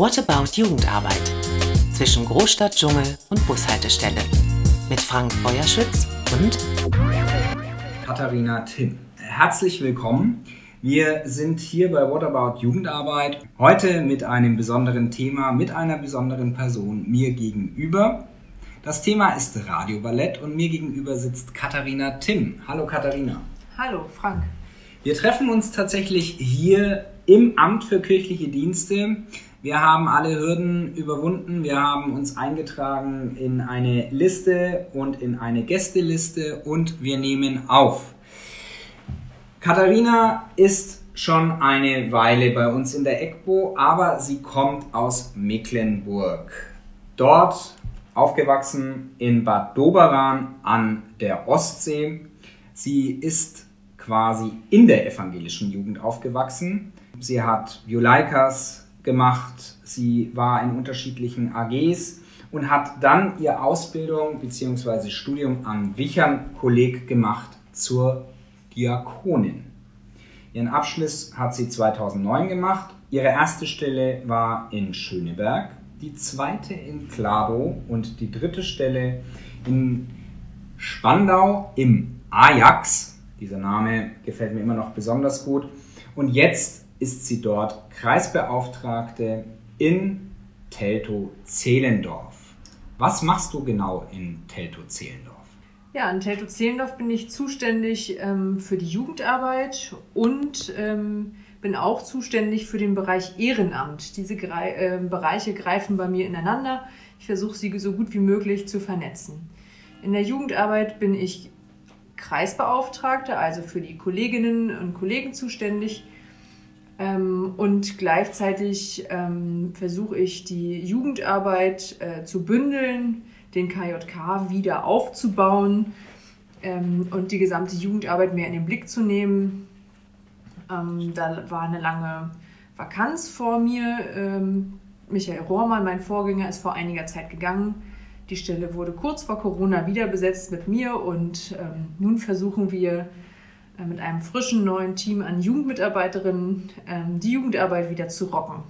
What About Jugendarbeit? Zwischen Großstadt, Dschungel und Bushaltestelle. Mit Frank Feuerschütz und Katharina Timm. Herzlich willkommen. Wir sind hier bei What About Jugendarbeit. Heute mit einem besonderen Thema, mit einer besonderen Person mir gegenüber. Das Thema ist Radioballett und mir gegenüber sitzt Katharina Timm. Hallo Katharina. Hallo Frank. Wir treffen uns tatsächlich hier im Amt für kirchliche Dienste. Wir haben alle Hürden überwunden. Wir haben uns eingetragen in eine Liste und in eine Gästeliste und wir nehmen auf. Katharina ist schon eine Weile bei uns in der EGBO, aber sie kommt aus Mecklenburg. Dort aufgewachsen in Bad Doberan an der Ostsee. Sie ist quasi in der evangelischen Jugend aufgewachsen. Sie hat Violaikas gemacht, sie war in unterschiedlichen AGs und hat dann ihre Ausbildung bzw. Studium am Wichern Kolleg gemacht zur Diakonin. Ihren Abschluss hat sie 2009 gemacht. Ihre erste Stelle war in Schöneberg, die zweite in Kladow und die dritte Stelle in Spandau im Ajax. Dieser Name gefällt mir immer noch besonders gut. Und jetzt ist sie dort Kreisbeauftragte in Teltow-Zehlendorf. Was machst du genau in Teltow-Zehlendorf? Ja, in Teltow-Zehlendorf bin ich zuständig ähm, für die Jugendarbeit und ähm, bin auch zuständig für den Bereich Ehrenamt. Diese Gre äh, Bereiche greifen bei mir ineinander. Ich versuche sie so gut wie möglich zu vernetzen. In der Jugendarbeit bin ich Kreisbeauftragte, also für die Kolleginnen und Kollegen zuständig. Ähm, und gleichzeitig ähm, versuche ich die Jugendarbeit äh, zu bündeln den KJK wieder aufzubauen ähm, und die gesamte Jugendarbeit mehr in den Blick zu nehmen. Ähm, da war eine lange Vakanz vor mir. Ähm, Michael Rohrmann, mein Vorgänger, ist vor einiger Zeit gegangen. Die Stelle wurde kurz vor Corona wieder besetzt mit mir und ähm, nun versuchen wir mit einem frischen neuen Team an Jugendmitarbeiterinnen ähm, die Jugendarbeit wieder zu rocken.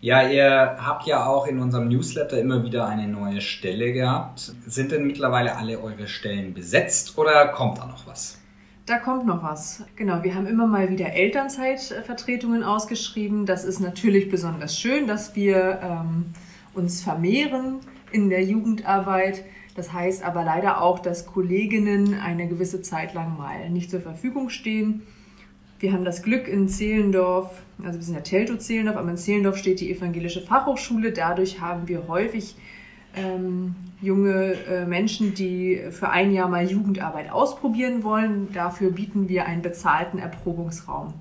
Ja, ihr habt ja auch in unserem Newsletter immer wieder eine neue Stelle gehabt. Sind denn mittlerweile alle eure Stellen besetzt oder kommt da noch was? Da kommt noch was. Genau, wir haben immer mal wieder Elternzeitvertretungen ausgeschrieben. Das ist natürlich besonders schön, dass wir ähm, uns vermehren in der Jugendarbeit. Das heißt aber leider auch, dass Kolleginnen eine gewisse Zeit lang mal nicht zur Verfügung stehen. Wir haben das Glück in Zehlendorf, also wir sind ja Teltow-Zehlendorf, aber in Zehlendorf steht die evangelische Fachhochschule. Dadurch haben wir häufig ähm, junge äh, Menschen, die für ein Jahr mal Jugendarbeit ausprobieren wollen. Dafür bieten wir einen bezahlten Erprobungsraum.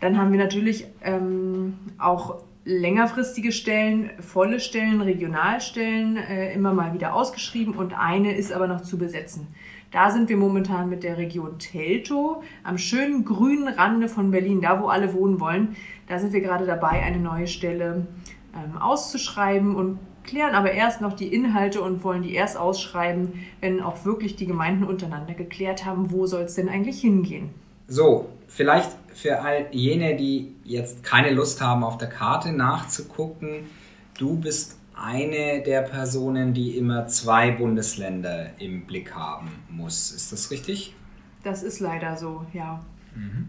Dann haben wir natürlich ähm, auch längerfristige Stellen, volle Stellen, Regionalstellen äh, immer mal wieder ausgeschrieben und eine ist aber noch zu besetzen. Da sind wir momentan mit der Region Teltow am schönen grünen Rande von Berlin, da wo alle wohnen wollen. Da sind wir gerade dabei, eine neue Stelle ähm, auszuschreiben und klären aber erst noch die Inhalte und wollen die erst ausschreiben, wenn auch wirklich die Gemeinden untereinander geklärt haben, wo soll es denn eigentlich hingehen. So, vielleicht für all jene, die jetzt keine Lust haben, auf der Karte nachzugucken, du bist eine der Personen, die immer zwei Bundesländer im Blick haben muss. Ist das richtig? Das ist leider so, ja. Mhm.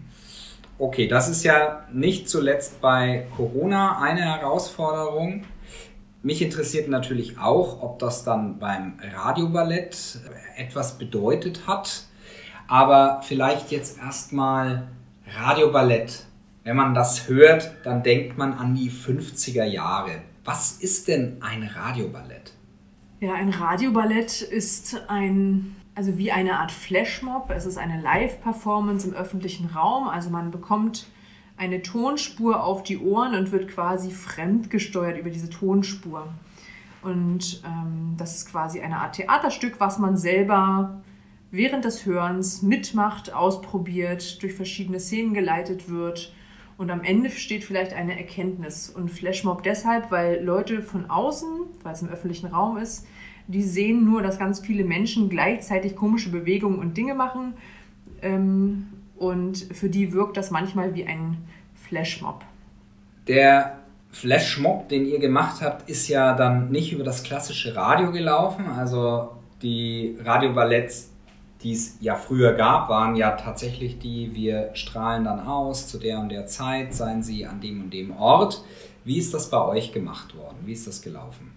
Okay, das ist ja nicht zuletzt bei Corona eine Herausforderung. Mich interessiert natürlich auch, ob das dann beim Radioballett etwas bedeutet hat. Aber vielleicht jetzt erstmal Radioballett. Wenn man das hört, dann denkt man an die 50er Jahre. Was ist denn ein Radioballett? Ja, ein Radioballett ist ein, also wie eine Art Flashmob. Es ist eine Live-Performance im öffentlichen Raum. Also man bekommt eine Tonspur auf die Ohren und wird quasi fremdgesteuert über diese Tonspur. Und ähm, das ist quasi eine Art Theaterstück, was man selber während des Hörens mitmacht, ausprobiert, durch verschiedene Szenen geleitet wird und am Ende steht vielleicht eine Erkenntnis. Und Flashmob deshalb, weil Leute von außen, weil es im öffentlichen Raum ist, die sehen nur, dass ganz viele Menschen gleichzeitig komische Bewegungen und Dinge machen. Ähm, und für die wirkt das manchmal wie ein Flashmob. Der Flashmob, den ihr gemacht habt, ist ja dann nicht über das klassische Radio gelaufen. Also die Radioballetts, die es ja früher gab, waren ja tatsächlich die, wir strahlen dann aus zu der und der Zeit, seien sie an dem und dem Ort. Wie ist das bei euch gemacht worden? Wie ist das gelaufen?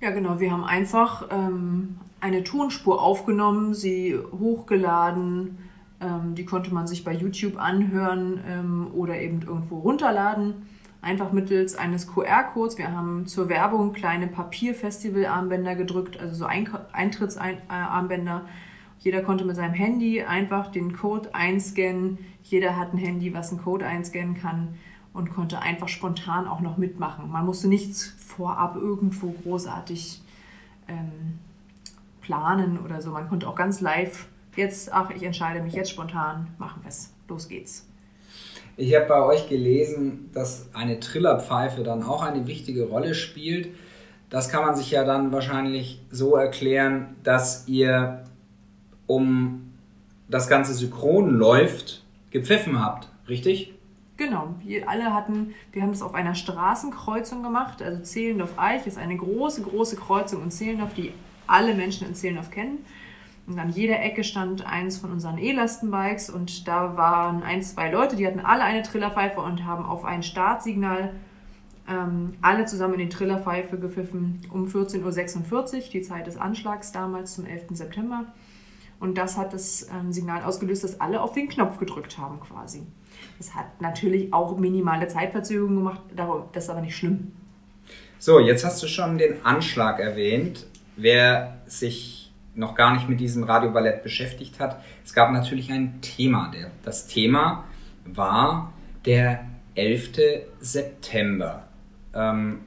Ja, genau. Wir haben einfach ähm, eine Tonspur aufgenommen, sie hochgeladen. Ähm, die konnte man sich bei YouTube anhören ähm, oder eben irgendwo runterladen einfach mittels eines QR-Codes. Wir haben zur Werbung kleine Papierfestival-Armbänder gedrückt, also so Eintrittsarmbänder. Jeder konnte mit seinem Handy einfach den Code einscannen. Jeder hat ein Handy, was einen Code einscannen kann und konnte einfach spontan auch noch mitmachen. Man musste nichts vorab irgendwo großartig ähm, planen oder so. Man konnte auch ganz live jetzt, ach, ich entscheide mich jetzt spontan, machen wir es. Los geht's. Ich habe bei euch gelesen, dass eine Trillerpfeife dann auch eine wichtige Rolle spielt. Das kann man sich ja dann wahrscheinlich so erklären, dass ihr, um das Ganze synchron läuft, gepfiffen habt, richtig? Genau, wir alle hatten, wir haben das auf einer Straßenkreuzung gemacht, also Zehlendorf-Eich ist eine große, große Kreuzung in Zehlendorf, die alle Menschen in Zehlendorf kennen. Und an jeder Ecke stand eins von unseren E-Lastenbikes und da waren ein, zwei Leute, die hatten alle eine Trillerpfeife und haben auf ein Startsignal ähm, alle zusammen in die Trillerpfeife gepfiffen um 14.46 Uhr, die Zeit des Anschlags damals zum 11. September. Und das hat das ähm, Signal ausgelöst, dass alle auf den Knopf gedrückt haben quasi. Das hat natürlich auch minimale Zeitverzögerungen gemacht, das ist aber nicht schlimm. So, jetzt hast du schon den Anschlag erwähnt. Wer sich noch gar nicht mit diesem Radioballett beschäftigt hat. Es gab natürlich ein Thema. Das Thema war der 11. September. Ähm,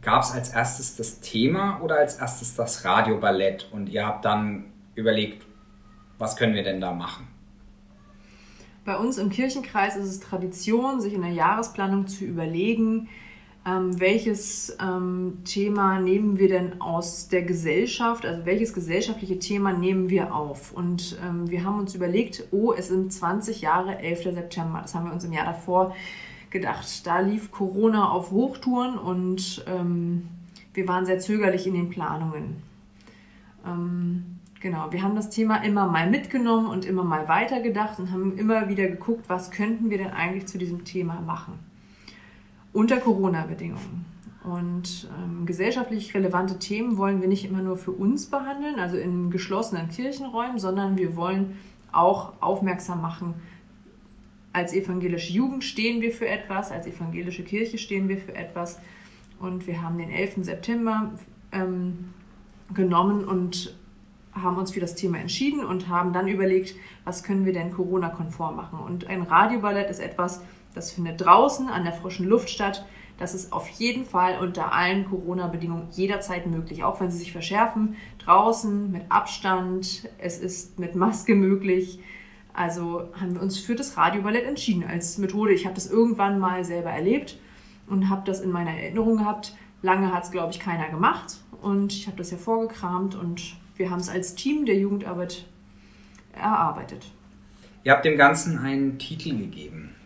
gab es als erstes das Thema oder als erstes das Radioballett und ihr habt dann überlegt, was können wir denn da machen? Bei uns im Kirchenkreis ist es Tradition, sich in der Jahresplanung zu überlegen, ähm, welches ähm, Thema nehmen wir denn aus der Gesellschaft, also welches gesellschaftliche Thema nehmen wir auf? Und ähm, wir haben uns überlegt, oh, es sind 20 Jahre, 11. September. Das haben wir uns im Jahr davor gedacht. Da lief Corona auf Hochtouren und ähm, wir waren sehr zögerlich in den Planungen. Genau, wir haben das Thema immer mal mitgenommen und immer mal weitergedacht und haben immer wieder geguckt, was könnten wir denn eigentlich zu diesem Thema machen unter Corona-Bedingungen. Und ähm, gesellschaftlich relevante Themen wollen wir nicht immer nur für uns behandeln, also in geschlossenen Kirchenräumen, sondern wir wollen auch aufmerksam machen. Als evangelische Jugend stehen wir für etwas, als evangelische Kirche stehen wir für etwas. Und wir haben den 11. September ähm, genommen und haben uns für das Thema entschieden und haben dann überlegt, was können wir denn Corona-konform machen. Und ein Radioballett ist etwas, das findet draußen an der frischen Luft statt. Das ist auf jeden Fall unter allen Corona-Bedingungen jederzeit möglich, auch wenn sie sich verschärfen. Draußen mit Abstand, es ist mit Maske möglich. Also haben wir uns für das Radioballett entschieden als Methode. Ich habe das irgendwann mal selber erlebt und habe das in meiner Erinnerung gehabt. Lange hat es, glaube ich, keiner gemacht und ich habe das hervorgekramt und wir haben es als Team der Jugendarbeit erarbeitet. Ihr habt dem Ganzen einen Titel gegeben.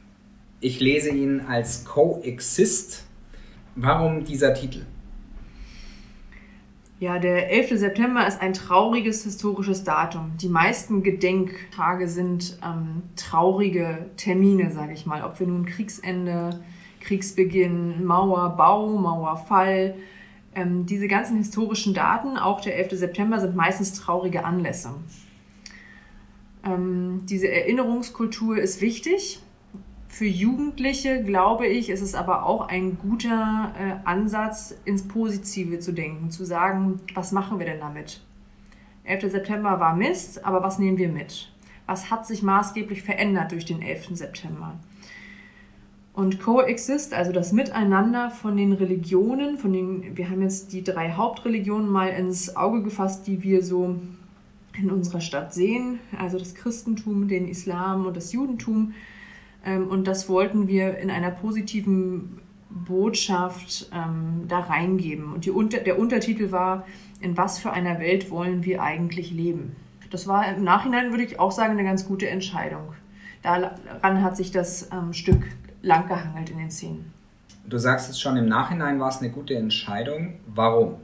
Ich lese ihn als Coexist. Warum dieser Titel? Ja, der 11. September ist ein trauriges historisches Datum. Die meisten Gedenktage sind ähm, traurige Termine, sage ich mal. Ob wir nun Kriegsende, Kriegsbeginn, Mauerbau, Mauerfall, ähm, diese ganzen historischen Daten, auch der 11. September, sind meistens traurige Anlässe. Ähm, diese Erinnerungskultur ist wichtig für Jugendliche, glaube ich, ist es aber auch ein guter äh, Ansatz, ins Positive zu denken, zu sagen, was machen wir denn damit? 11. September war Mist, aber was nehmen wir mit? Was hat sich maßgeblich verändert durch den 11. September? Und Coexist, also das Miteinander von den Religionen, von den, wir haben jetzt die drei Hauptreligionen mal ins Auge gefasst, die wir so in unserer Stadt sehen, also das Christentum, den Islam und das Judentum ähm, und das wollten wir in einer positiven Botschaft ähm, da reingeben. Und unter, der Untertitel war, in was für einer Welt wollen wir eigentlich leben? Das war im Nachhinein, würde ich auch sagen, eine ganz gute Entscheidung. Daran hat sich das ähm, Stück lang gehangelt in den Szenen. Du sagst es schon, im Nachhinein war es eine gute Entscheidung. Warum?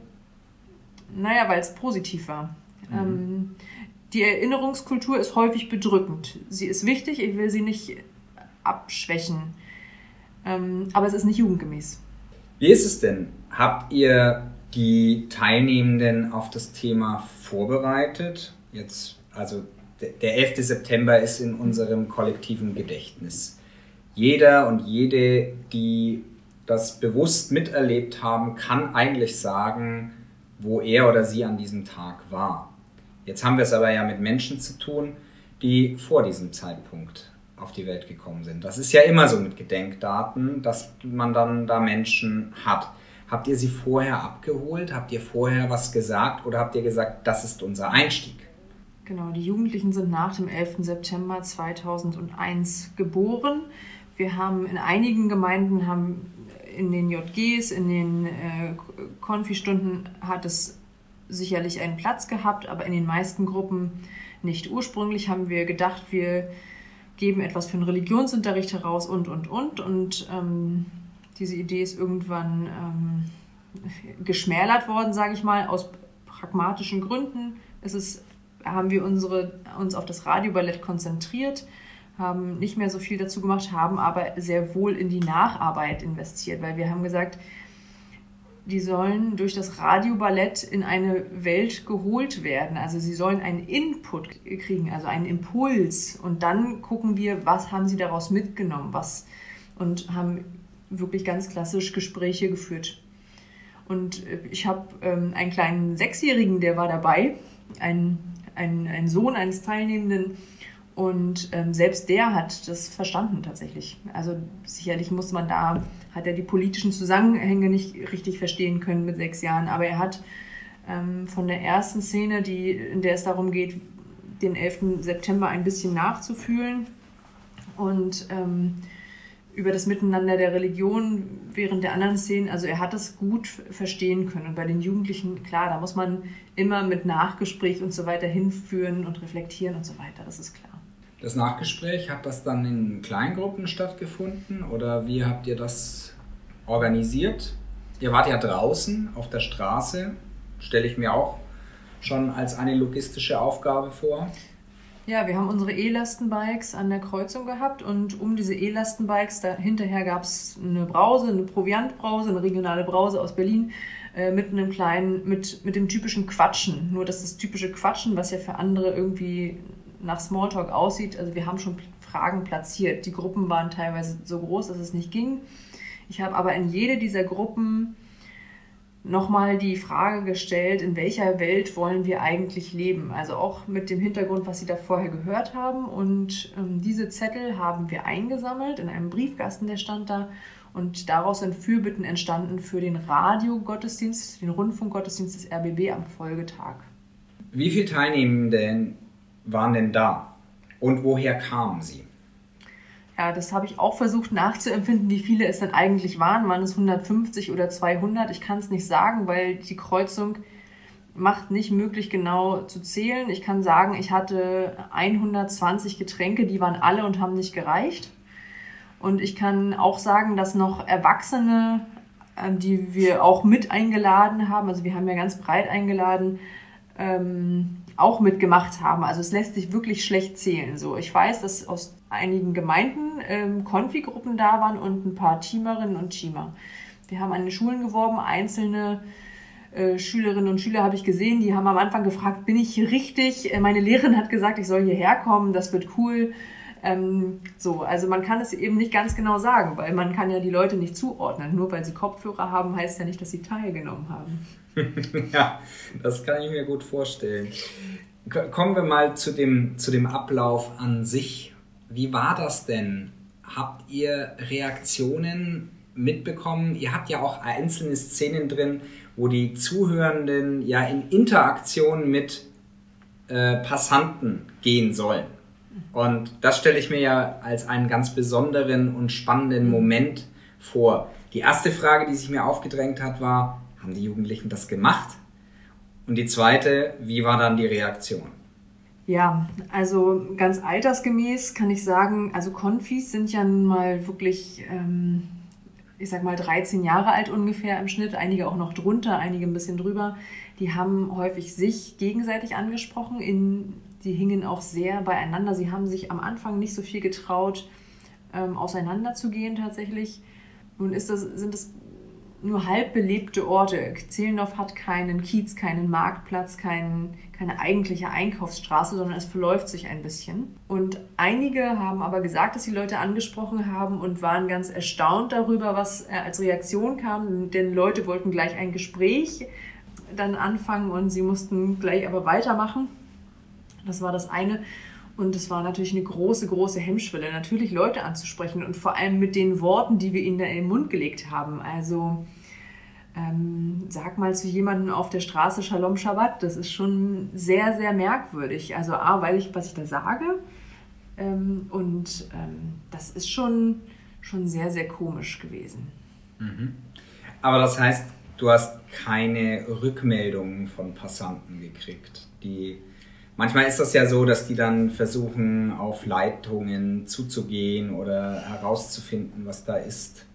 Naja, weil es positiv war. Mhm. Ähm, die Erinnerungskultur ist häufig bedrückend. Sie ist wichtig, ich will sie nicht abschwächen. Ähm, aber es ist nicht jugendgemäß. Wie ist es denn? Habt ihr die Teilnehmenden auf das Thema vorbereitet? Jetzt, also der 11. September ist in unserem kollektiven Gedächtnis. Jeder und jede, die das bewusst miterlebt haben, kann eigentlich sagen, wo er oder sie an diesem Tag war. Jetzt haben wir es aber ja mit Menschen zu tun, die vor diesem Zeitpunkt auf die Welt gekommen sind. Das ist ja immer so mit Gedenkdaten, dass man dann da Menschen hat. Habt ihr sie vorher abgeholt? Habt ihr vorher was gesagt oder habt ihr gesagt, das ist unser Einstieg? Genau, die Jugendlichen sind nach dem 11. September 2001 geboren. Wir haben in einigen Gemeinden haben in den JGs, in den äh, Konfi-Stunden hat es sicherlich einen Platz gehabt, aber in den meisten Gruppen nicht. Ursprünglich haben wir gedacht, wir geben etwas für den Religionsunterricht heraus und, und, und. Und ähm, diese Idee ist irgendwann ähm, geschmälert worden, sage ich mal, aus pragmatischen Gründen. Es ist, haben wir unsere, uns auf das Radioballett konzentriert haben nicht mehr so viel dazu gemacht, haben aber sehr wohl in die Nacharbeit investiert, weil wir haben gesagt, die sollen durch das Radioballett in eine Welt geholt werden. Also sie sollen einen Input kriegen, also einen Impuls. Und dann gucken wir, was haben sie daraus mitgenommen, was und haben wirklich ganz klassisch Gespräche geführt. Und äh, ich habe ähm, einen kleinen Sechsjährigen, der war dabei, ein, ein, ein Sohn eines Teilnehmenden, und ähm, selbst der hat das verstanden tatsächlich. Also sicherlich muss man da, hat er die politischen Zusammenhänge nicht richtig verstehen können mit sechs Jahren, aber er hat ähm, von der ersten Szene, die, in der es darum geht, den 11. September ein bisschen nachzufühlen und ähm, über das Miteinander der Religion während der anderen Szenen, also er hat das gut verstehen können. Und bei den Jugendlichen, klar, da muss man immer mit Nachgespräch und so weiter hinführen und reflektieren und so weiter, das ist klar. Das Nachgespräch, hat das dann in Kleingruppen stattgefunden oder wie habt ihr das organisiert? Ihr wart ja draußen auf der Straße, stelle ich mir auch schon als eine logistische Aufgabe vor. Ja, wir haben unsere E-Lastenbikes an der Kreuzung gehabt und um diese E-Lastenbikes, hinterher gab es eine Brause, eine Proviantbrause, eine regionale Brause aus Berlin äh, mit einem kleinen, mit, mit dem typischen Quatschen. Nur dass das typische Quatschen, was ja für andere irgendwie nach Smalltalk aussieht. Also wir haben schon Fragen platziert. Die Gruppen waren teilweise so groß, dass es nicht ging. Ich habe aber in jede dieser Gruppen nochmal die Frage gestellt, in welcher Welt wollen wir eigentlich leben? Also auch mit dem Hintergrund, was Sie da vorher gehört haben. Und ähm, diese Zettel haben wir eingesammelt in einem Briefkasten, der stand da. Und daraus sind Fürbitten entstanden für den Radiogottesdienst, den Rundfunkgottesdienst des RBB am Folgetag. Wie viele Teilnehmende waren denn da? Und woher kamen sie? Ja, das habe ich auch versucht nachzuempfinden, wie viele es denn eigentlich waren. Waren es 150 oder 200? Ich kann es nicht sagen, weil die Kreuzung macht nicht möglich genau zu zählen. Ich kann sagen, ich hatte 120 Getränke, die waren alle und haben nicht gereicht. Und ich kann auch sagen, dass noch Erwachsene, äh, die wir auch mit eingeladen haben, also wir haben ja ganz breit eingeladen, ähm, auch mitgemacht haben. Also es lässt sich wirklich schlecht zählen. So, ich weiß, dass aus einigen Gemeinden ähm, Konfi-Gruppen da waren und ein paar Teamerinnen und Teamer. Wir haben an den Schulen geworben, einzelne äh, Schülerinnen und Schüler habe ich gesehen, die haben am Anfang gefragt, bin ich hier richtig? Äh, meine Lehrerin hat gesagt, ich soll hierher kommen, das wird cool. Ähm, so, also man kann es eben nicht ganz genau sagen, weil man kann ja die Leute nicht zuordnen. Nur weil sie Kopfhörer haben, heißt ja nicht, dass sie teilgenommen haben. ja, das kann ich mir gut vorstellen. Kommen wir mal zu dem, zu dem Ablauf an sich. Wie war das denn? Habt ihr Reaktionen mitbekommen? Ihr habt ja auch einzelne Szenen drin, wo die Zuhörenden ja in Interaktion mit äh, Passanten gehen sollen. Und das stelle ich mir ja als einen ganz besonderen und spannenden Moment vor. Die erste Frage, die sich mir aufgedrängt hat, war, haben die Jugendlichen das gemacht? Und die zweite, wie war dann die Reaktion? Ja, also ganz altersgemäß kann ich sagen, also Konfis sind ja nun mal wirklich ähm, ich sag mal 13 Jahre alt ungefähr im Schnitt, einige auch noch drunter, einige ein bisschen drüber. Die haben häufig sich gegenseitig angesprochen, in, die hingen auch sehr beieinander. Sie haben sich am Anfang nicht so viel getraut, ähm, auseinanderzugehen tatsächlich. Nun ist das, sind es nur halb belebte Orte. Zehlendorf hat keinen Kiez, keinen Marktplatz, keinen, keine eigentliche Einkaufsstraße, sondern es verläuft sich ein bisschen. Und einige haben aber gesagt, dass die Leute angesprochen haben und waren ganz erstaunt darüber, was äh, als Reaktion kam, denn Leute wollten gleich ein Gespräch dann anfangen und sie mussten gleich aber weitermachen. Das war das eine. Und es war natürlich eine große, große Hemmschwelle, natürlich Leute anzusprechen und vor allem mit den Worten, die wir ihnen da in den Mund gelegt haben. Also ähm, sag mal zu jemandem auf der Straße Shalom Shabbat, das ist schon sehr, sehr merkwürdig. Also A, weil ich, was ich da sage ähm, und ähm, das ist schon, schon sehr, sehr komisch gewesen. Mhm. Aber das heißt, du hast keine Rückmeldungen von Passanten gekriegt, die Manchmal ist das ja so, dass die dann versuchen, auf Leitungen zuzugehen oder herauszufinden, was da ist.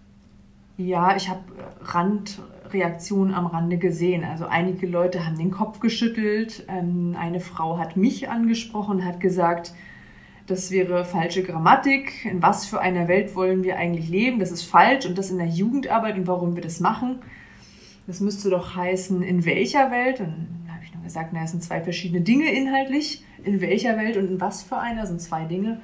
Ja, ich habe Randreaktionen am Rande gesehen. Also einige Leute haben den Kopf geschüttelt. Ähm, eine Frau hat mich angesprochen, hat gesagt, das wäre falsche Grammatik. In was für einer Welt wollen wir eigentlich leben? Das ist falsch und das in der Jugendarbeit und warum wir das machen. Das müsste doch heißen, in welcher Welt? Und er sagt, naja, es sind zwei verschiedene Dinge inhaltlich. In welcher Welt und in was für einer sind zwei Dinge.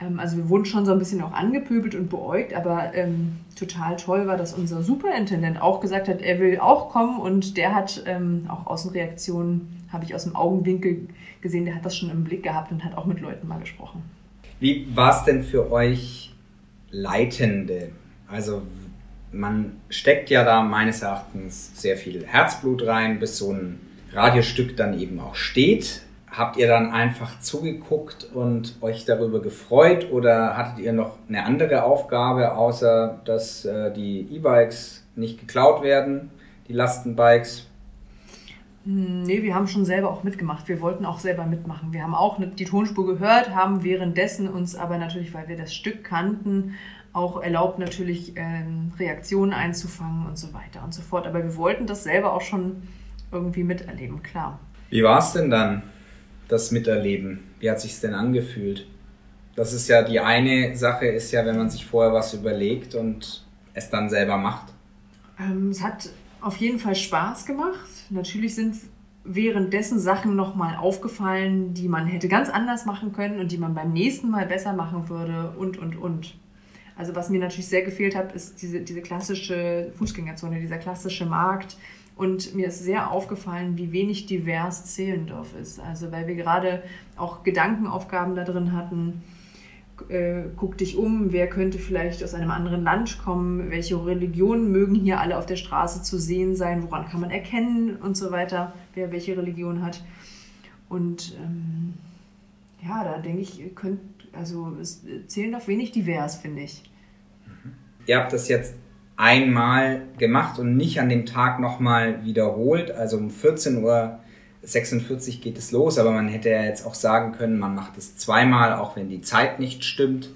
Ähm, also wir wurden schon so ein bisschen auch angepöbelt und beäugt, aber ähm, total toll war, dass unser Superintendent auch gesagt hat, er will auch kommen und der hat ähm, auch Außenreaktionen, habe ich aus dem Augenwinkel gesehen, der hat das schon im Blick gehabt und hat auch mit Leuten mal gesprochen. Wie war es denn für euch Leitende? Also man steckt ja da meines Erachtens sehr viel Herzblut rein, bis so ein Radiostück dann eben auch steht. Habt ihr dann einfach zugeguckt und euch darüber gefreut oder hattet ihr noch eine andere Aufgabe, außer dass äh, die E-Bikes nicht geklaut werden, die Lastenbikes? Hm, nee, wir haben schon selber auch mitgemacht. Wir wollten auch selber mitmachen. Wir haben auch die Tonspur gehört, haben währenddessen uns aber natürlich, weil wir das Stück kannten, auch erlaubt, natürlich ähm, Reaktionen einzufangen und so weiter und so fort. Aber wir wollten das selber auch schon irgendwie miterleben, klar. Wie war es denn dann, das Miterleben? Wie hat sich denn angefühlt? Das ist ja die eine Sache, ist ja, wenn man sich vorher was überlegt und es dann selber macht. Ähm, es hat auf jeden Fall Spaß gemacht. Natürlich sind währenddessen Sachen nochmal aufgefallen, die man hätte ganz anders machen können und die man beim nächsten Mal besser machen würde und, und, und. Also was mir natürlich sehr gefehlt hat, ist diese, diese klassische Fußgängerzone, dieser klassische Markt, und mir ist sehr aufgefallen, wie wenig divers Zehlendorf ist. Also weil wir gerade auch Gedankenaufgaben da drin hatten. Äh, guck dich um, wer könnte vielleicht aus einem anderen Land kommen, welche Religionen mögen hier alle auf der Straße zu sehen sein, woran kann man erkennen und so weiter, wer welche Religion hat. Und ähm, ja, da denke ich, könnt, also es zählen doch wenig divers, finde ich. Ihr habt das jetzt einmal gemacht und nicht an dem Tag nochmal wiederholt. Also um 14.46 Uhr geht es los, aber man hätte ja jetzt auch sagen können, man macht es zweimal, auch wenn die Zeit nicht stimmt.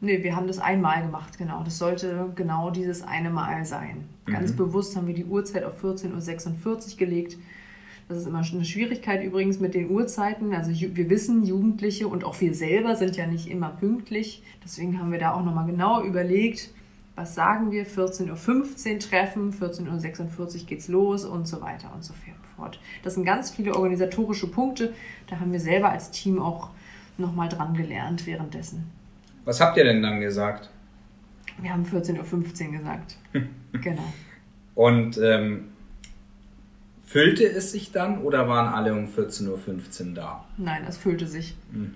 Nee, wir haben das einmal gemacht, genau. Das sollte genau dieses eine Mal sein. Ganz mhm. bewusst haben wir die Uhrzeit auf 14.46 Uhr gelegt. Das ist immer eine Schwierigkeit übrigens mit den Uhrzeiten. Also wir wissen, Jugendliche und auch wir selber sind ja nicht immer pünktlich. Deswegen haben wir da auch nochmal genau überlegt, was sagen wir, 14.15 Uhr treffen, 14.46 Uhr geht's los und so weiter und so fort. Das sind ganz viele organisatorische Punkte, da haben wir selber als Team auch nochmal dran gelernt währenddessen. Was habt ihr denn dann gesagt? Wir haben 14.15 Uhr gesagt. genau. Und ähm, füllte es sich dann oder waren alle um 14.15 Uhr da? Nein, es füllte sich. Hm.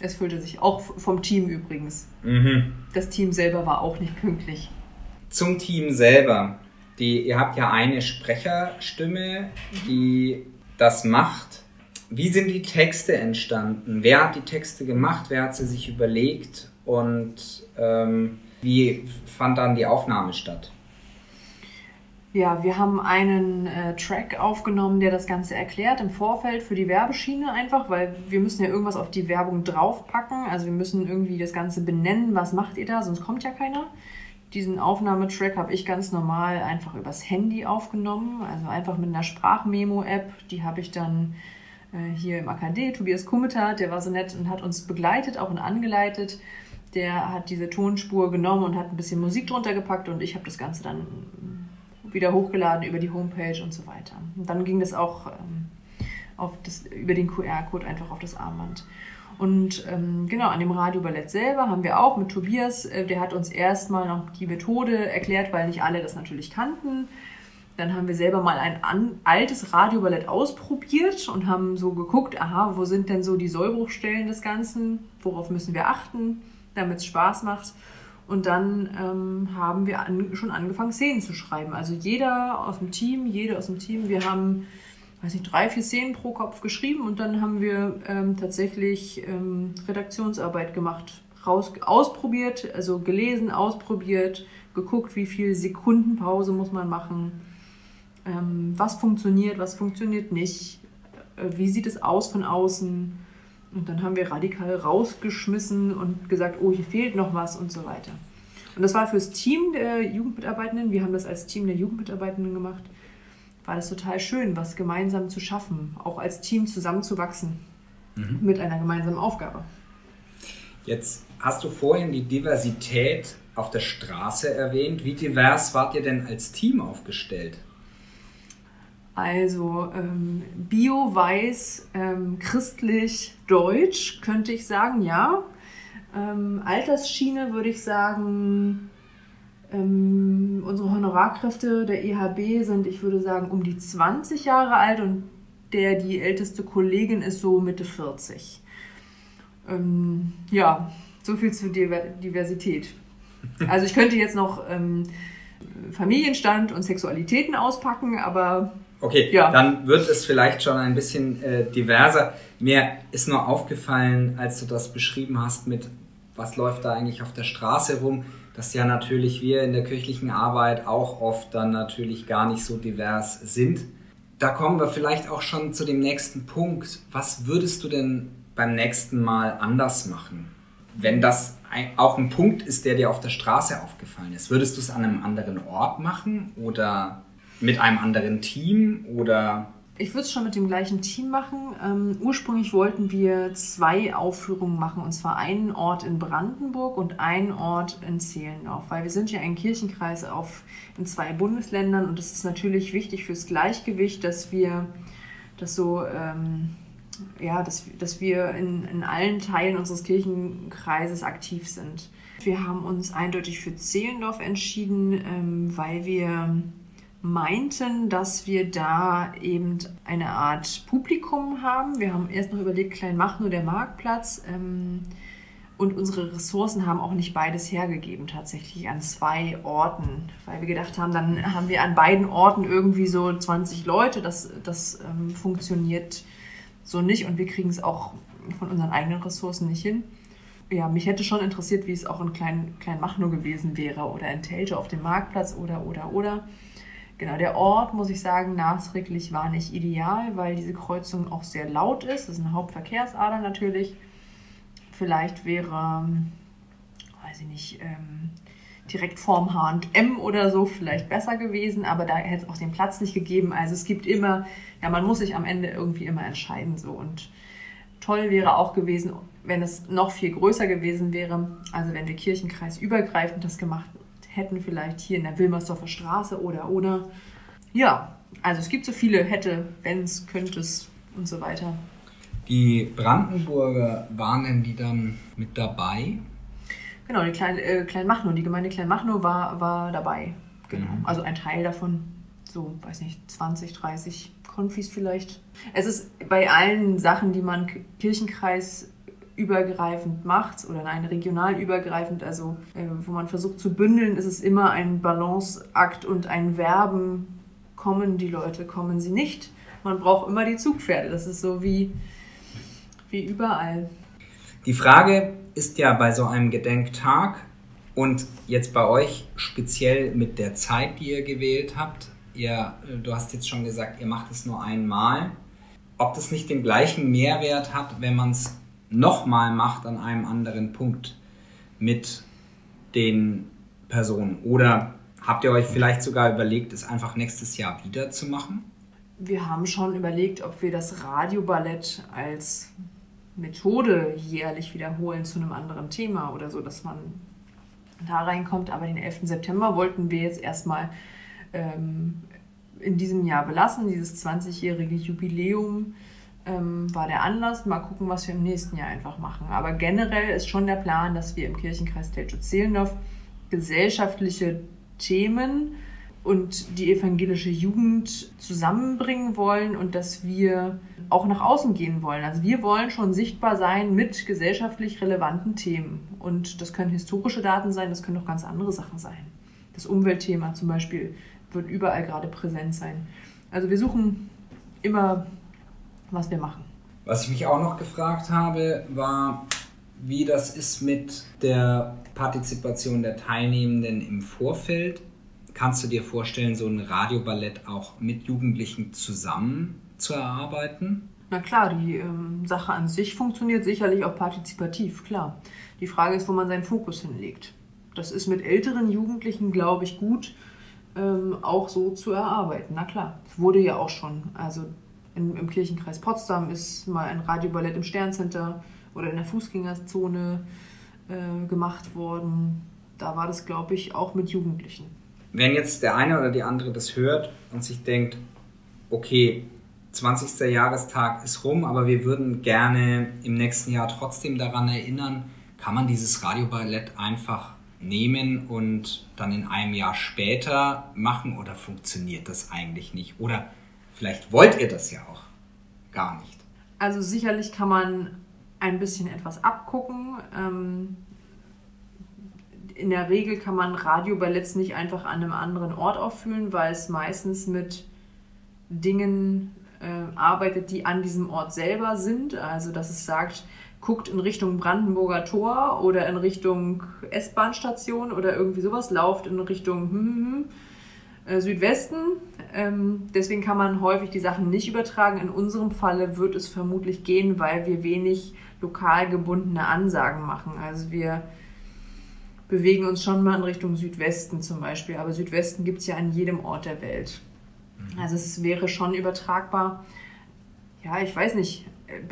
Es füllte sich auch vom Team übrigens. Mhm. Das Team selber war auch nicht pünktlich. Zum Team selber. Die, ihr habt ja eine Sprecherstimme, die das macht. Wie sind die Texte entstanden? Wer hat die Texte gemacht? Wer hat sie sich überlegt? Und ähm, wie fand dann die Aufnahme statt? Ja, wir haben einen äh, Track aufgenommen, der das Ganze erklärt im Vorfeld für die Werbeschiene einfach, weil wir müssen ja irgendwas auf die Werbung draufpacken. Also wir müssen irgendwie das Ganze benennen, was macht ihr da, sonst kommt ja keiner. diesen Aufnahmetrack habe ich ganz normal einfach übers Handy aufgenommen, also einfach mit einer Sprachmemo-App. Die habe ich dann äh, hier im AKD, Tobias Kummeter, der war so nett und hat uns begleitet, auch und angeleitet. Der hat diese Tonspur genommen und hat ein bisschen Musik drunter gepackt und ich habe das Ganze dann wieder hochgeladen über die Homepage und so weiter. Und dann ging das auch ähm, auf das, über den QR-Code einfach auf das Armband. Und ähm, genau, an dem Radioballett selber haben wir auch mit Tobias, äh, der hat uns erstmal noch die Methode erklärt, weil nicht alle das natürlich kannten. Dann haben wir selber mal ein an, altes Radioballett ausprobiert und haben so geguckt, aha, wo sind denn so die Sollbruchstellen des Ganzen, worauf müssen wir achten, damit es Spaß macht. Und dann ähm, haben wir an, schon angefangen, Szenen zu schreiben. Also jeder aus dem Team, jede aus dem Team, wir haben weiß nicht, drei, vier Szenen pro Kopf geschrieben und dann haben wir ähm, tatsächlich ähm, Redaktionsarbeit gemacht, raus, ausprobiert, also gelesen, ausprobiert, geguckt, wie viel Sekundenpause muss man machen, ähm, was funktioniert, was funktioniert nicht, äh, wie sieht es aus von außen. Und dann haben wir radikal rausgeschmissen und gesagt, oh, hier fehlt noch was und so weiter. Und das war fürs Team der Jugendmitarbeitenden. Wir haben das als Team der Jugendmitarbeitenden gemacht war das total schön, was gemeinsam zu schaffen, auch als Team zusammenzuwachsen mhm. mit einer gemeinsamen Aufgabe. Jetzt hast du vorhin die Diversität auf der Straße erwähnt. Wie divers wart ihr denn als Team aufgestellt? Also ähm, bio, weiß, ähm, christlich, deutsch könnte ich sagen, ja. Ähm, Altersschiene würde ich sagen ähm, unsere Honorarkräfte der EHB sind, ich würde sagen, um die 20 Jahre alt und der die älteste Kollegin ist so Mitte 40. Ähm, ja, so viel zur Diversität. Also ich könnte jetzt noch ähm, Familienstand und Sexualitäten auspacken, aber Okay, ja. dann wird es vielleicht schon ein bisschen äh, diverser. Mir ist nur aufgefallen, als du das beschrieben hast mit, was läuft da eigentlich auf der Straße rum, dass ja natürlich wir in der kirchlichen Arbeit auch oft dann natürlich gar nicht so divers sind. Da kommen wir vielleicht auch schon zu dem nächsten Punkt. Was würdest du denn beim nächsten Mal anders machen? Wenn das auch ein Punkt ist, der dir auf der Straße aufgefallen ist, würdest du es an einem anderen Ort machen oder mit einem anderen Team oder ich würde es schon mit dem gleichen Team machen. Ähm, ursprünglich wollten wir zwei Aufführungen machen, und zwar einen Ort in Brandenburg und einen Ort in Zehlendorf, weil wir sind ja ein Kirchenkreis auf, in zwei Bundesländern und es ist natürlich wichtig fürs Gleichgewicht, dass wir das so, ähm, ja, dass, dass wir in, in allen Teilen unseres Kirchenkreises aktiv sind. Wir haben uns eindeutig für Zehlendorf entschieden, ähm, weil wir meinten, dass wir da eben eine Art Publikum haben. Wir haben erst noch überlegt, Kleinmachnow, der Marktplatz. Ähm, und unsere Ressourcen haben auch nicht beides hergegeben, tatsächlich an zwei Orten, weil wir gedacht haben, dann haben wir an beiden Orten irgendwie so 20 Leute. Das, das ähm, funktioniert so nicht und wir kriegen es auch von unseren eigenen Ressourcen nicht hin. Ja, mich hätte schon interessiert, wie es auch in Klein, Kleinmachnow gewesen wäre oder in Telge auf dem Marktplatz oder, oder, oder. Genau, der Ort, muss ich sagen, nachträglich war nicht ideal, weil diese Kreuzung auch sehr laut ist. Das ist eine Hauptverkehrsader natürlich. Vielleicht wäre, weiß ich nicht, ähm, direkt vorm H&M oder so vielleicht besser gewesen, aber da hätte es auch den Platz nicht gegeben. Also es gibt immer, ja, man muss sich am Ende irgendwie immer entscheiden so und toll wäre auch gewesen, wenn es noch viel größer gewesen wäre, also wenn wir Kirchenkreis übergreifend das gemacht hätten, vielleicht hier in der Wilmersdorfer Straße oder oder. Ja, also es gibt so viele hätte, wenns, könntest und so weiter. Die Brandenburger waren denn die dann mit dabei? Genau, die Klein, äh, Kleinmachnow, die Gemeinde Kleinmachnow war, war dabei. Genau. Mhm. Also ein Teil davon, so, weiß nicht, 20, 30 Konfis vielleicht. Es ist bei allen Sachen, die man Kirchenkreis übergreifend macht oder nein, regional übergreifend, also äh, wo man versucht zu bündeln, ist es immer ein Balanceakt und ein Verben. Kommen die Leute, kommen sie nicht. Man braucht immer die Zugpferde. Das ist so wie, wie überall. Die Frage ist ja bei so einem Gedenktag und jetzt bei euch speziell mit der Zeit, die ihr gewählt habt. Ihr, du hast jetzt schon gesagt, ihr macht es nur einmal. Ob das nicht den gleichen Mehrwert hat, wenn man es nochmal macht an einem anderen Punkt mit den Personen? Oder habt ihr euch vielleicht sogar überlegt, es einfach nächstes Jahr wieder zu machen? Wir haben schon überlegt, ob wir das Radioballett als Methode jährlich wiederholen zu einem anderen Thema oder so, dass man da reinkommt. Aber den 11. September wollten wir jetzt erstmal ähm, in diesem Jahr belassen. Dieses 20-jährige Jubiläum ähm, war der Anlass. Mal gucken, was wir im nächsten Jahr einfach machen. Aber generell ist schon der Plan, dass wir im Kirchenkreis Teltow-Zehlendorf gesellschaftliche Themen und die evangelische Jugend zusammenbringen wollen und dass wir auch nach außen gehen wollen. Also wir wollen schon sichtbar sein mit gesellschaftlich relevanten Themen. Und das können historische Daten sein, das können auch ganz andere Sachen sein. Das Umweltthema zum Beispiel wird überall gerade präsent sein. Also wir suchen immer, was wir machen. Was ich mich auch noch gefragt habe, war, wie das ist mit der Partizipation der Teilnehmenden im Vorfeld. Kannst du dir vorstellen, so ein Radioballett auch mit Jugendlichen zusammen zu erarbeiten? Na klar, die ähm, Sache an sich funktioniert sicherlich auch partizipativ, klar. Die Frage ist, wo man seinen Fokus hinlegt. Das ist mit älteren Jugendlichen, glaube ich, gut ähm, auch so zu erarbeiten. Na klar, wurde ja auch schon. Also in, im Kirchenkreis Potsdam ist mal ein Radioballett im Sterncenter oder in der Fußgängerzone äh, gemacht worden. Da war das, glaube ich, auch mit Jugendlichen. Wenn jetzt der eine oder die andere das hört und sich denkt, okay, 20. Jahrestag ist rum, aber wir würden gerne im nächsten Jahr trotzdem daran erinnern, kann man dieses Radioballett einfach nehmen und dann in einem Jahr später machen oder funktioniert das eigentlich nicht? Oder vielleicht wollt ihr das ja auch gar nicht. Also sicherlich kann man ein bisschen etwas abgucken. Ähm, in der Regel kann man Radioballetts nicht einfach an einem anderen Ort auffühlen, weil es meistens mit Dingen äh, arbeitet, die an diesem Ort selber sind. Also dass es sagt, guckt in Richtung Brandenburger Tor oder in Richtung S-Bahn-Station oder irgendwie sowas, lauft in Richtung hm, hm, hm, äh, Südwesten. Ähm, deswegen kann man häufig die Sachen nicht übertragen. In unserem Falle wird es vermutlich gehen, weil wir wenig lokal gebundene Ansagen machen. Also wir bewegen uns schon mal in Richtung Südwesten zum Beispiel, aber Südwesten gibt es ja an jedem Ort der Welt. Mhm. Also es wäre schon übertragbar. Ja, ich weiß nicht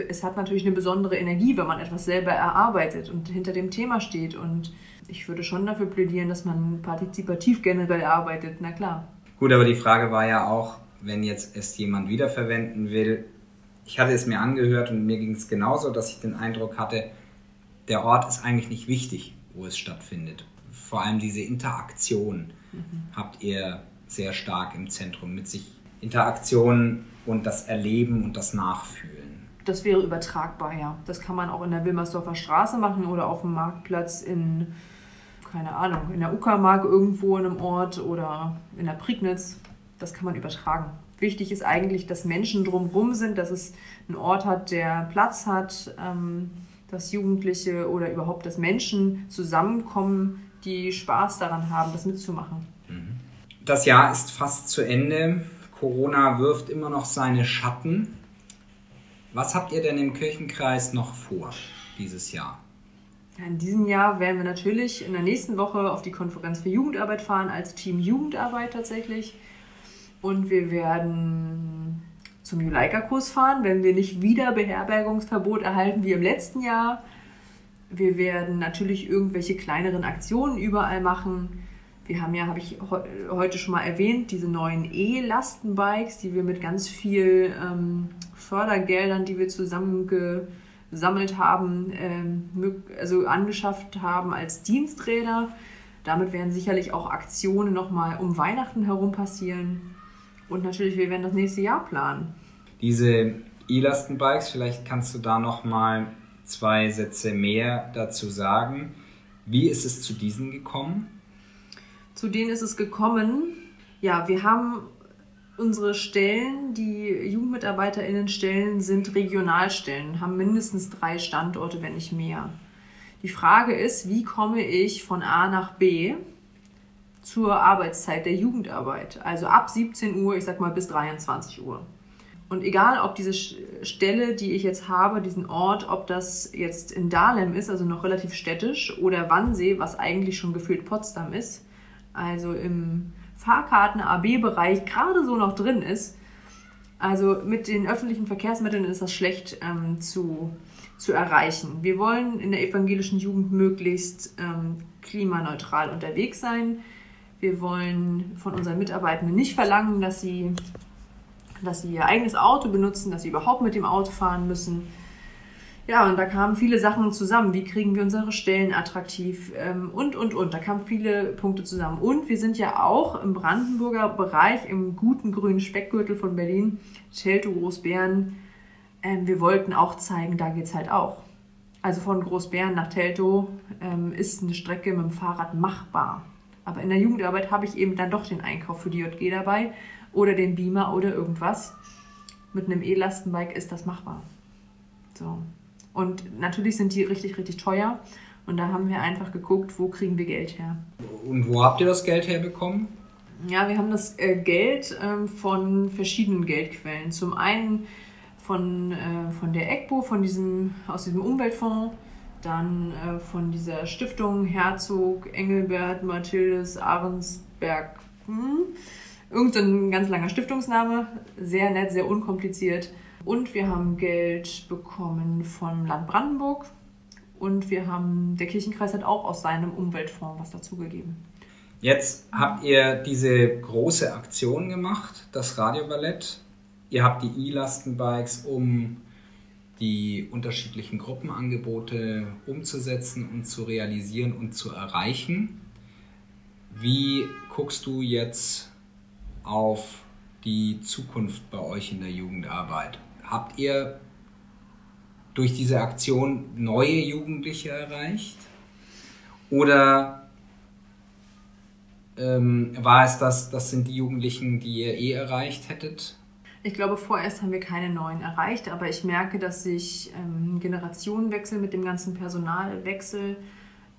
es hat natürlich eine besondere Energie, wenn man etwas selber erarbeitet und hinter dem Thema steht. Und ich würde schon dafür plädieren, dass man partizipativ generell arbeitet, na klar. Gut, aber die Frage war ja auch, wenn jetzt es jemand wiederverwenden will. Ich hatte es mir angehört und mir ging es genauso, dass ich den Eindruck hatte, der Ort ist eigentlich nicht wichtig, wo es stattfindet. Vor allem diese Interaktion mhm. habt ihr sehr stark im Zentrum mit sich. Interaktion und das Erleben und das Nachfühlen. Das wäre übertragbar, ja. Das kann man auch in der Wilmersdorfer Straße machen oder auf dem Marktplatz in, keine Ahnung, in der Uckermark irgendwo in einem Ort oder in der Prignitz. Das kann man übertragen. Wichtig ist eigentlich, dass Menschen drumherum sind, dass es einen Ort hat, der Platz hat, ähm, dass Jugendliche oder überhaupt, dass Menschen zusammenkommen, die Spaß daran haben, das mitzumachen. Mhm. Das Jahr ist fast zu Ende. Corona wirft immer noch seine Schatten. Was habt ihr denn im Kirchenkreis noch vor dieses Jahr? In diesem Jahr werden wir natürlich in der nächsten Woche auf die Konferenz für Jugendarbeit fahren, als Team Jugendarbeit tatsächlich. Und wir werden zum Juleika-Kurs fahren, wenn wir nicht wieder Beherbergungsverbot erhalten wie im letzten Jahr. Wir werden natürlich irgendwelche kleineren Aktionen überall machen. Wir haben ja, habe ich heute schon mal erwähnt, diese neuen E-Lastenbikes, die wir mit ganz viel ähm, Fördergeldern, die wir zusammengesammelt haben, ähm, also angeschafft haben als Diensträder. Damit werden sicherlich auch Aktionen nochmal um Weihnachten herum passieren. Und natürlich, wir werden das nächste Jahr planen. Diese E-Lastenbikes, vielleicht kannst du da nochmal zwei Sätze mehr dazu sagen. Wie ist es zu diesen gekommen? Zu denen ist es gekommen. Ja, wir haben unsere Stellen, die JugendmitarbeiterInnen stellen, sind Regionalstellen, haben mindestens drei Standorte, wenn nicht mehr. Die Frage ist, wie komme ich von A nach B zur Arbeitszeit der Jugendarbeit? Also ab 17 Uhr, ich sag mal bis 23 Uhr. Und egal, ob diese Stelle, die ich jetzt habe, diesen Ort, ob das jetzt in Dahlem ist, also noch relativ städtisch, oder Wannsee, was eigentlich schon gefühlt Potsdam ist, also im Fahrkarten-AB-Bereich gerade so noch drin ist. Also mit den öffentlichen Verkehrsmitteln ist das schlecht ähm, zu, zu erreichen. Wir wollen in der evangelischen Jugend möglichst ähm, klimaneutral unterwegs sein. Wir wollen von unseren Mitarbeitenden nicht verlangen, dass sie, dass sie ihr eigenes Auto benutzen, dass sie überhaupt mit dem Auto fahren müssen. Ja, und da kamen viele Sachen zusammen. Wie kriegen wir unsere Stellen attraktiv ähm, und, und, und. Da kamen viele Punkte zusammen. Und wir sind ja auch im Brandenburger Bereich, im guten grünen Speckgürtel von Berlin, Teltow, Großbären. Ähm, wir wollten auch zeigen, da geht es halt auch. Also von Großbären nach Teltow ähm, ist eine Strecke mit dem Fahrrad machbar. Aber in der Jugendarbeit habe ich eben dann doch den Einkauf für die JG dabei oder den Beamer oder irgendwas. Mit einem E-Lastenbike ist das machbar. So. Und natürlich sind die richtig, richtig teuer. Und da haben wir einfach geguckt, wo kriegen wir Geld her. Und wo habt ihr das Geld herbekommen? Ja, wir haben das äh, Geld ähm, von verschiedenen Geldquellen. Zum einen von, äh, von der EGBO, von diesem, aus diesem Umweltfonds, dann äh, von dieser Stiftung Herzog, Engelbert, Mathildes, Ahrensberg. Hm? Irgendein ganz langer Stiftungsname, sehr nett, sehr unkompliziert. Und wir haben Geld bekommen vom Land Brandenburg und wir haben, der Kirchenkreis hat auch aus seinem Umweltfonds was dazugegeben. Jetzt habt ihr diese große Aktion gemacht, das Radioballett. Ihr habt die E-Lastenbikes, um die unterschiedlichen Gruppenangebote umzusetzen und zu realisieren und zu erreichen. Wie guckst du jetzt auf die Zukunft bei euch in der Jugendarbeit? Habt ihr durch diese Aktion neue Jugendliche erreicht? Oder ähm, war es das, das sind die Jugendlichen, die ihr eh erreicht hättet? Ich glaube, vorerst haben wir keine neuen erreicht, aber ich merke, dass sich ähm, Generationenwechsel mit dem ganzen Personalwechsel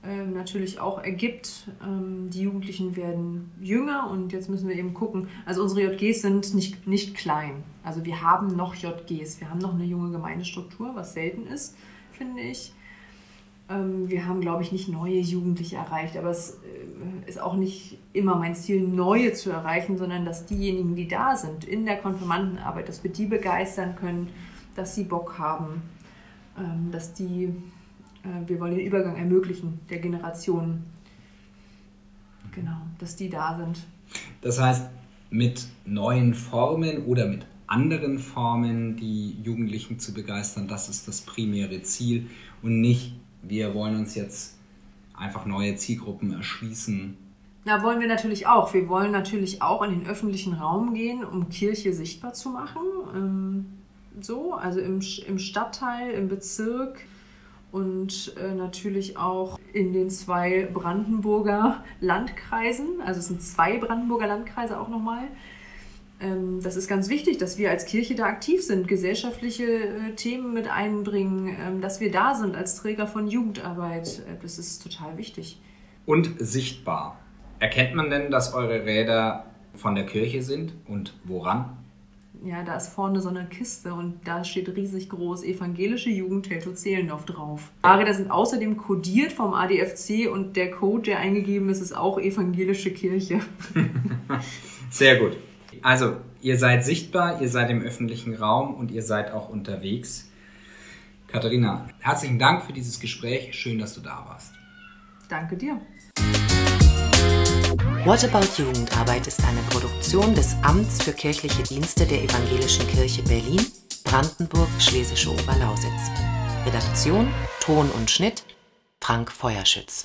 äh, natürlich auch ergibt. Ähm, die Jugendlichen werden jünger und jetzt müssen wir eben gucken. Also unsere JGs sind nicht, nicht klein. Also wir haben noch JGs. Wir haben noch eine junge Gemeindestruktur, was selten ist, finde ich. Ähm, wir haben, glaube ich, nicht neue Jugendliche erreicht, aber es äh, ist auch nicht immer mein Ziel, neue zu erreichen, sondern dass diejenigen, die da sind in der Konfirmandenarbeit, dass wir die begeistern können, dass sie Bock haben, ähm, dass die, wir wollen den Übergang ermöglichen der Generationen, genau, dass die da sind. Das heißt, mit neuen Formen oder mit anderen Formen die Jugendlichen zu begeistern, das ist das primäre Ziel und nicht wir wollen uns jetzt einfach neue Zielgruppen erschließen. Na, wollen wir natürlich auch. Wir wollen natürlich auch in den öffentlichen Raum gehen, um Kirche sichtbar zu machen. Ähm, so, also im, im Stadtteil, im Bezirk und äh, natürlich auch in den zwei Brandenburger Landkreisen. Also es sind zwei Brandenburger Landkreise auch nochmal. Ähm, das ist ganz wichtig, dass wir als Kirche da aktiv sind, gesellschaftliche äh, Themen mit einbringen, ähm, dass wir da sind als Träger von Jugendarbeit. Äh, das ist total wichtig. Und sichtbar. Erkennt man denn, dass eure Räder von der Kirche sind und woran? Ja, da ist vorne so eine Kiste und da steht riesig groß Evangelische Jugend Teltow-Zehlendorf drauf. Fahrräder sind außerdem kodiert vom ADFC und der Code, der eingegeben ist, ist auch Evangelische Kirche. Sehr gut. Also, ihr seid sichtbar, ihr seid im öffentlichen Raum und ihr seid auch unterwegs. Katharina, herzlichen Dank für dieses Gespräch. Schön, dass du da warst. Danke dir. What About Jugendarbeit ist eine Produktion des Amts für kirchliche Dienste der Evangelischen Kirche Berlin, Brandenburg, Schlesische Oberlausitz. Redaktion, Ton und Schnitt Frank Feuerschütz.